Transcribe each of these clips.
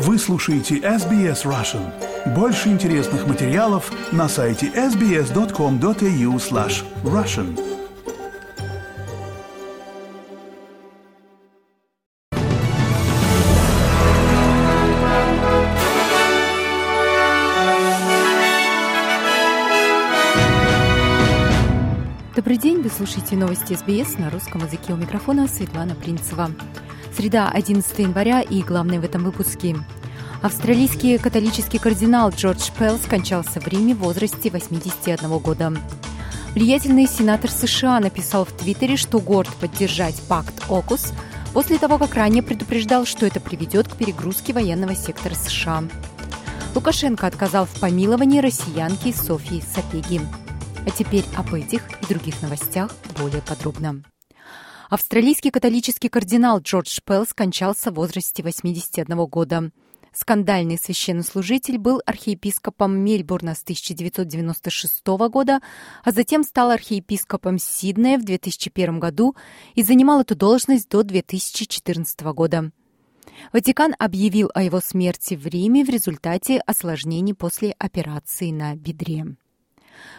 Вы слушаете SBS Russian. Больше интересных материалов на сайте sbs.com.au slash russian. Добрый день, вы слушаете новости СБС на русском языке у микрофона Светлана Принцева. Среда, 11 января и главное в этом выпуске. Австралийский католический кардинал Джордж Пелл скончался в Риме в возрасте 81 года. Влиятельный сенатор США написал в Твиттере, что горд поддержать пакт ОКУС после того, как ранее предупреждал, что это приведет к перегрузке военного сектора США. Лукашенко отказал в помиловании россиянки Софии Сапеги. А теперь об этих и других новостях более подробно. Австралийский католический кардинал Джордж Пелл скончался в возрасте 81 года. Скандальный священнослужитель был архиепископом Мельбурна с 1996 года, а затем стал архиепископом Сиднея в 2001 году и занимал эту должность до 2014 года. Ватикан объявил о его смерти в Риме в результате осложнений после операции на бедре.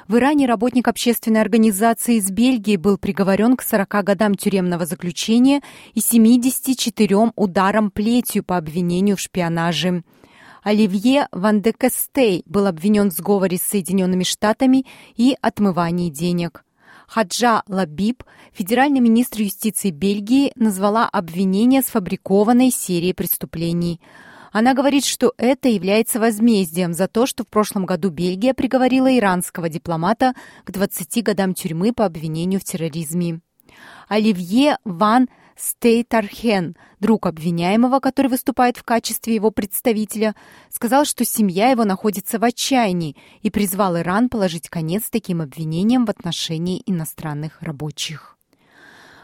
В Иране работник общественной организации из Бельгии был приговорен к 40 годам тюремного заключения и 74 ударам плетью по обвинению в шпионаже. Оливье Ван де Кастей был обвинен в сговоре с Соединенными Штатами и отмывании денег. Хаджа Лабиб, федеральный министр юстиции Бельгии, назвала обвинение сфабрикованной серией преступлений – она говорит, что это является возмездием за то, что в прошлом году Бельгия приговорила иранского дипломата к 20 годам тюрьмы по обвинению в терроризме. Оливье Ван Стейтархен, друг обвиняемого, который выступает в качестве его представителя, сказал, что семья его находится в отчаянии и призвал Иран положить конец таким обвинениям в отношении иностранных рабочих.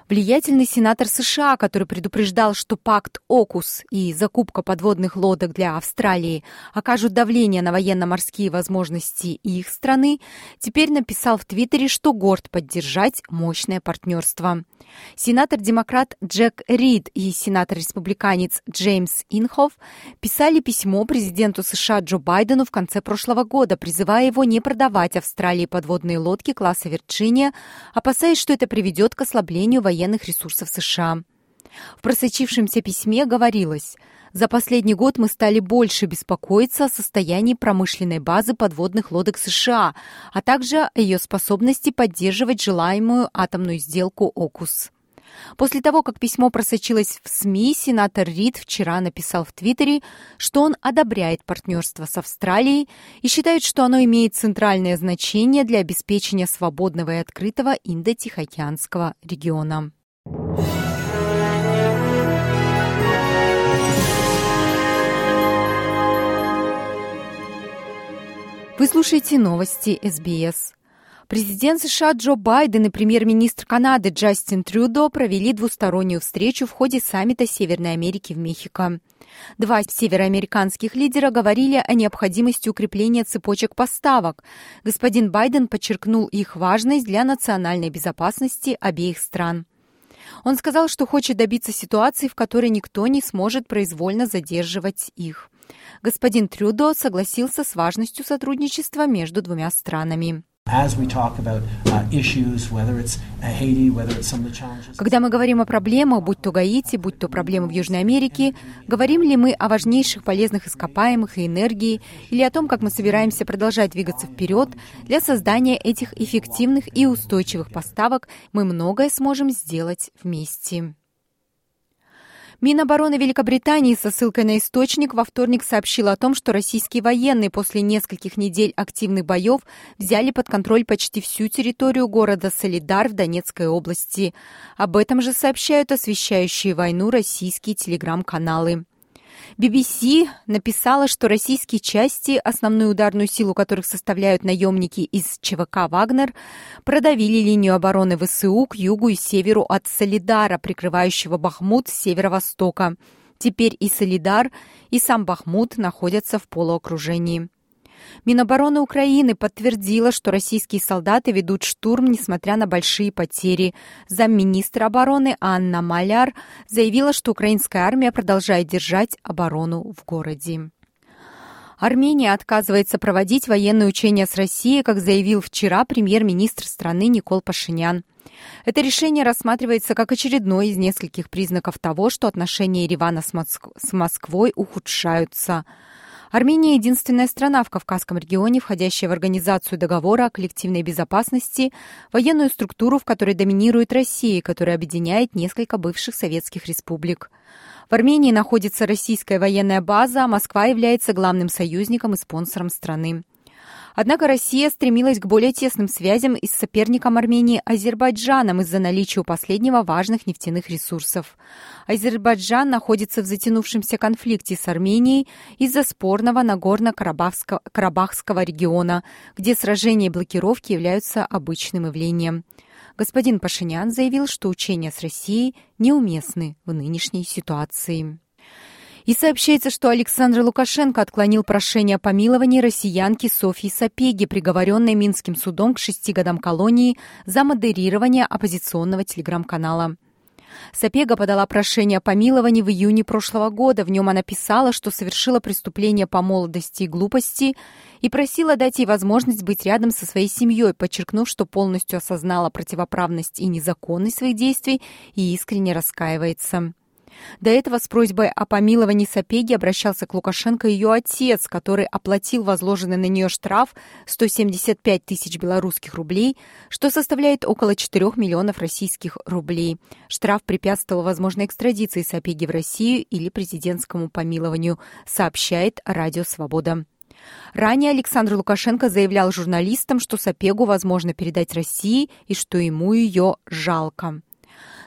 Влиятельный сенатор США, который предупреждал, что пакт ОКУС и закупка подводных лодок для Австралии окажут давление на военно-морские возможности их страны, теперь написал в Твиттере, что горд поддержать мощное партнерство. Сенатор-демократ Джек Рид и сенатор-республиканец Джеймс Инхоф писали письмо президенту США Джо Байдену в конце прошлого года, призывая его не продавать Австралии подводные лодки класса Вирджиния, опасаясь, что это приведет к ослаблению военных военных ресурсов США. В просочившемся письме говорилось «За последний год мы стали больше беспокоиться о состоянии промышленной базы подводных лодок США, а также о ее способности поддерживать желаемую атомную сделку ОКУС». После того, как письмо просочилось в СМИ, сенатор Рид вчера написал в Твиттере, что он одобряет партнерство с Австралией и считает, что оно имеет центральное значение для обеспечения свободного и открытого Индо-Тихоокеанского региона. Вы слушаете новости СБС. Президент США Джо Байден и премьер-министр Канады Джастин Трюдо провели двустороннюю встречу в ходе саммита Северной Америки в Мехико. Два североамериканских лидера говорили о необходимости укрепления цепочек поставок. Господин Байден подчеркнул их важность для национальной безопасности обеих стран. Он сказал, что хочет добиться ситуации, в которой никто не сможет произвольно задерживать их. Господин Трюдо согласился с важностью сотрудничества между двумя странами. Когда мы говорим о проблемах, будь то Гаити, будь то проблемы в Южной Америке, говорим ли мы о важнейших полезных ископаемых и энергии, или о том, как мы собираемся продолжать двигаться вперед, для создания этих эффективных и устойчивых поставок мы многое сможем сделать вместе. Минобороны Великобритании со ссылкой на источник во вторник сообщила о том, что российские военные после нескольких недель активных боев взяли под контроль почти всю территорию города Солидар в Донецкой области. Об этом же сообщают освещающие войну российские телеграм-каналы. BBC написала, что российские части, основную ударную силу которых составляют наемники из ЧВК «Вагнер», продавили линию обороны ВСУ к югу и северу от Солидара, прикрывающего Бахмут с северо-востока. Теперь и Солидар, и сам Бахмут находятся в полуокружении. Минобороны Украины подтвердила, что российские солдаты ведут штурм, несмотря на большие потери. Замминистра обороны Анна Маляр заявила, что украинская армия продолжает держать оборону в городе. Армения отказывается проводить военные учения с Россией, как заявил вчера премьер-министр страны Никол Пашинян. Это решение рассматривается как очередной из нескольких признаков того, что отношения Еревана с, с Москвой ухудшаются. Армения – единственная страна в Кавказском регионе, входящая в Организацию договора о коллективной безопасности, военную структуру, в которой доминирует Россия, которая объединяет несколько бывших советских республик. В Армении находится российская военная база, а Москва является главным союзником и спонсором страны. Однако Россия стремилась к более тесным связям и с соперником Армении Азербайджаном из-за наличия у последнего важных нефтяных ресурсов. Азербайджан находится в затянувшемся конфликте с Арменией из-за спорного Нагорно-Карабахского региона, где сражения и блокировки являются обычным явлением. Господин Пашинян заявил, что учения с Россией неуместны в нынешней ситуации. И сообщается, что Александр Лукашенко отклонил прошение о помиловании россиянки Софьи Сапеги, приговоренной Минским судом к шести годам колонии за модерирование оппозиционного телеграм-канала. Сапега подала прошение о помиловании в июне прошлого года. В нем она писала, что совершила преступление по молодости и глупости и просила дать ей возможность быть рядом со своей семьей, подчеркнув, что полностью осознала противоправность и незаконность своих действий и искренне раскаивается. До этого с просьбой о помиловании Сапеги обращался к Лукашенко ее отец, который оплатил возложенный на нее штраф 175 тысяч белорусских рублей, что составляет около 4 миллионов российских рублей. Штраф препятствовал возможной экстрадиции Сапеги в Россию или президентскому помилованию, сообщает Радио Свобода. Ранее Александр Лукашенко заявлял журналистам, что Сапегу возможно передать России и что ему ее жалко.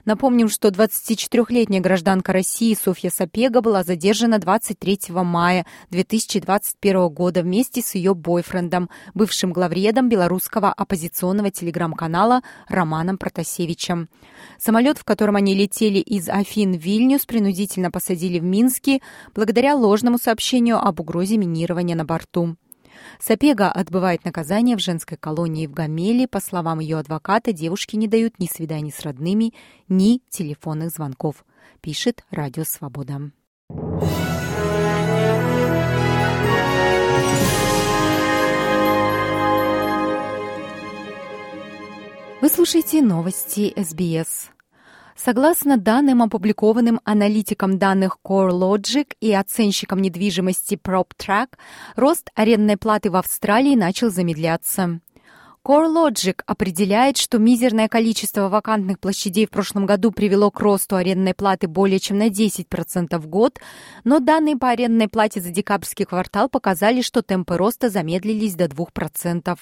Напомним, что 24-летняя гражданка России Софья Сапега была задержана 23 мая 2021 года вместе с ее бойфрендом, бывшим главредом белорусского оппозиционного телеграм-канала Романом Протасевичем. Самолет, в котором они летели из Афин в Вильнюс, принудительно посадили в Минске благодаря ложному сообщению об угрозе минирования на борту. Сапега отбывает наказание в женской колонии в Гамеле. По словам ее адвоката, девушки не дают ни свиданий с родными, ни телефонных звонков, пишет Радио Свобода. Вы слушаете новости СБС. Согласно данным, опубликованным аналитиком данных CoreLogic и оценщиком недвижимости PropTrack, рост арендной платы в Австралии начал замедляться. CoreLogic определяет, что мизерное количество вакантных площадей в прошлом году привело к росту арендной платы более чем на 10% в год, но данные по арендной плате за декабрьский квартал показали, что темпы роста замедлились до 2%.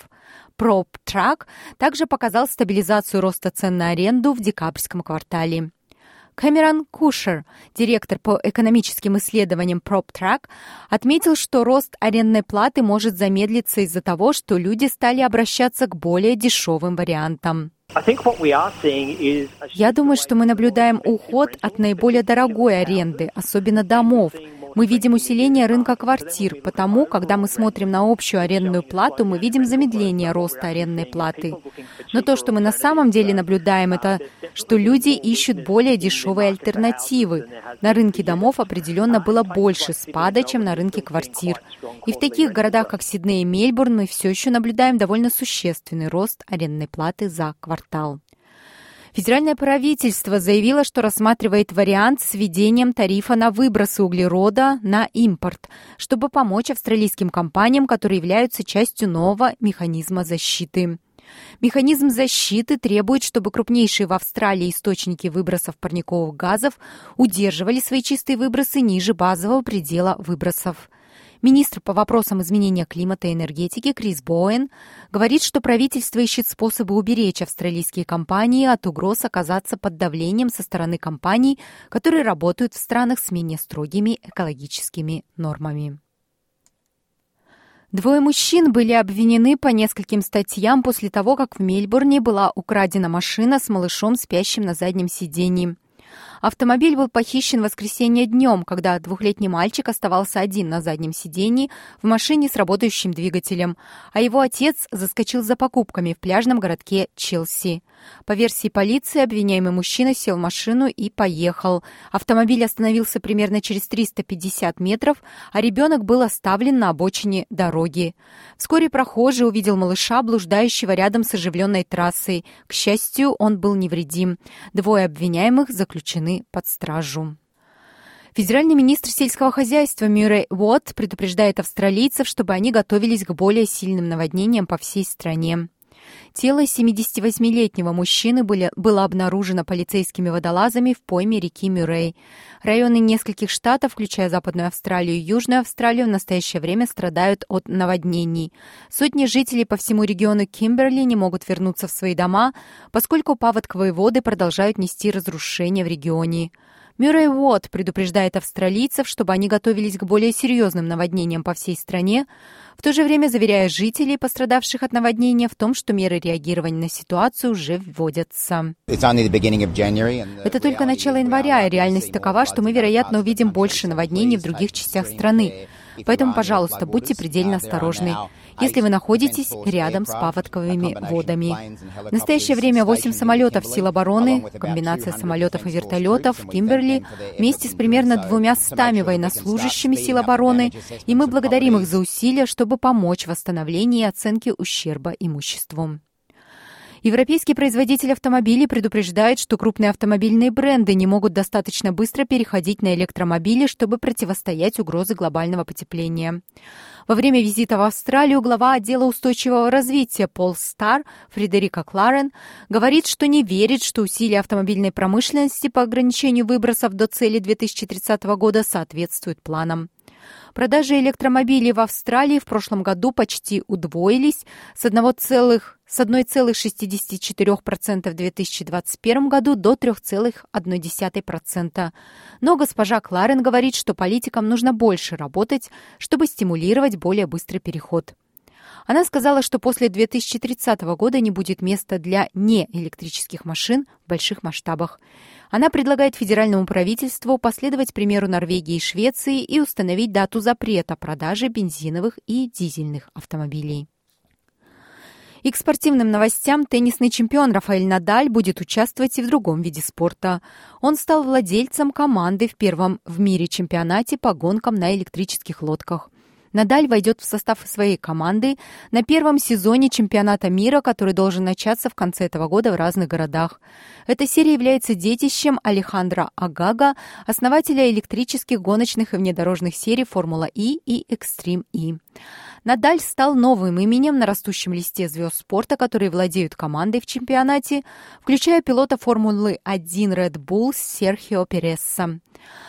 PropTrack также показал стабилизацию роста цен на аренду в декабрьском квартале. Кэмерон Кушер, директор по экономическим исследованиям PropTrack, отметил, что рост арендной платы может замедлиться из-за того, что люди стали обращаться к более дешевым вариантам. Я думаю, что мы наблюдаем уход от наиболее дорогой аренды, особенно домов, мы видим усиление рынка квартир, потому, когда мы смотрим на общую арендную плату, мы видим замедление роста арендной платы. Но то, что мы на самом деле наблюдаем, это что люди ищут более дешевые альтернативы. На рынке домов определенно было больше спада, чем на рынке квартир. И в таких городах, как Сидней и Мельбурн, мы все еще наблюдаем довольно существенный рост арендной платы за квартал. Федеральное правительство заявило, что рассматривает вариант с введением тарифа на выбросы углерода на импорт, чтобы помочь австралийским компаниям, которые являются частью нового механизма защиты. Механизм защиты требует, чтобы крупнейшие в Австралии источники выбросов парниковых газов удерживали свои чистые выбросы ниже базового предела выбросов. Министр по вопросам изменения климата и энергетики Крис Боуэн говорит, что правительство ищет способы уберечь австралийские компании от угроз оказаться под давлением со стороны компаний, которые работают в странах с менее строгими экологическими нормами. Двое мужчин были обвинены по нескольким статьям после того, как в Мельбурне была украдена машина с малышом, спящим на заднем сидении. Автомобиль был похищен в воскресенье днем, когда двухлетний мальчик оставался один на заднем сидении в машине с работающим двигателем, а его отец заскочил за покупками в пляжном городке Челси. По версии полиции, обвиняемый мужчина сел в машину и поехал. Автомобиль остановился примерно через 350 метров, а ребенок был оставлен на обочине дороги. Вскоре прохожий увидел малыша, блуждающего рядом с оживленной трассой. К счастью, он был невредим. Двое обвиняемых заключены под стражу. Федеральный министр сельского хозяйства Мюррей Уотт предупреждает австралийцев, чтобы они готовились к более сильным наводнениям по всей стране. Тело 78-летнего мужчины были, было обнаружено полицейскими водолазами в пойме реки Мюррей. Районы нескольких штатов, включая Западную Австралию и Южную Австралию, в настоящее время страдают от наводнений. Сотни жителей по всему региону Кимберли не могут вернуться в свои дома, поскольку паводковые воды продолжают нести разрушения в регионе. Мюррей Уотт предупреждает австралийцев, чтобы они готовились к более серьезным наводнениям по всей стране, в то же время заверяя жителей, пострадавших от наводнения, в том, что меры реагирования на ситуацию уже вводятся. Это только начало января, и реальность такова, что мы, вероятно, увидим больше наводнений в других частях страны. Поэтому, пожалуйста, будьте предельно осторожны, если вы находитесь рядом с паводковыми водами. В настоящее время 8 самолетов сил обороны, комбинация самолетов и вертолетов Кимберли, вместе с примерно двумя стами военнослужащими сил обороны, и мы благодарим их за усилия, чтобы помочь в восстановлении и оценке ущерба имуществу. Европейский производитель автомобилей предупреждает, что крупные автомобильные бренды не могут достаточно быстро переходить на электромобили, чтобы противостоять угрозе глобального потепления. Во время визита в Австралию глава отдела устойчивого развития Пол Стар Фредерика Кларен говорит, что не верит, что усилия автомобильной промышленности по ограничению выбросов до цели 2030 года соответствуют планам. Продажи электромобилей в Австралии в прошлом году почти удвоились с 1,6 с 1,64% в 2021 году до 3,1%. Но госпожа Кларен говорит, что политикам нужно больше работать, чтобы стимулировать более быстрый переход. Она сказала, что после 2030 года не будет места для неэлектрических машин в больших масштабах. Она предлагает федеральному правительству последовать примеру Норвегии и Швеции и установить дату запрета продажи бензиновых и дизельных автомобилей. И к спортивным новостям теннисный чемпион Рафаэль Надаль будет участвовать и в другом виде спорта. Он стал владельцем команды в первом в мире чемпионате по гонкам на электрических лодках. Надаль войдет в состав своей команды на первом сезоне чемпионата мира, который должен начаться в конце этого года в разных городах. Эта серия является детищем Алехандро Агага, основателя электрических гоночных и внедорожных серий Формула И и Extreme И. Надаль стал новым именем на растущем листе звезд спорта, которые владеют командой в чемпионате, включая пилота Формулы 1 Red Bull Серхио Пересса.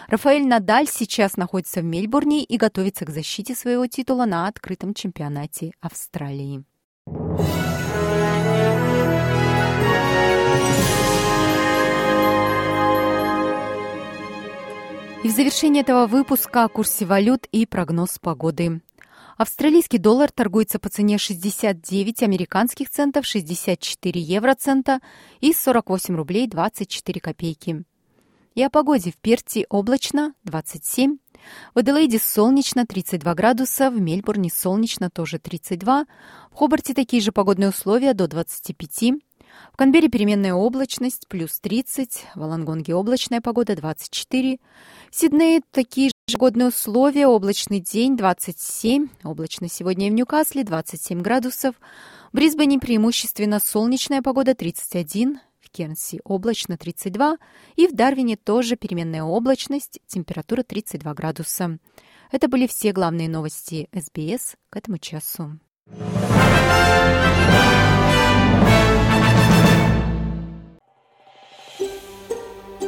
Рафаэль Надаль сейчас находится в Мельбурне и готовится к защите своего титула на открытом чемпионате Австралии. И в завершении этого выпуска о курсе валют и прогноз погоды. Австралийский доллар торгуется по цене 69 американских центов, 64 евроцента и 48 рублей 24 копейки. И о погоде в Перте облачно 27, в Аделаиде солнечно 32 градуса, в Мельбурне солнечно тоже 32, в Хобарте такие же погодные условия до 25, в Канберре переменная облачность плюс 30, в Алангонге облачная погода 24, в Сиднее такие же погодные условия, облачный день 27, облачно сегодня в Ньюкасле 27 градусов, в Брисбене преимущественно солнечная погода 31, в Кернси облачно 32 и в Дарвине тоже переменная облачность, температура 32 градуса. Это были все главные новости СБС к этому часу.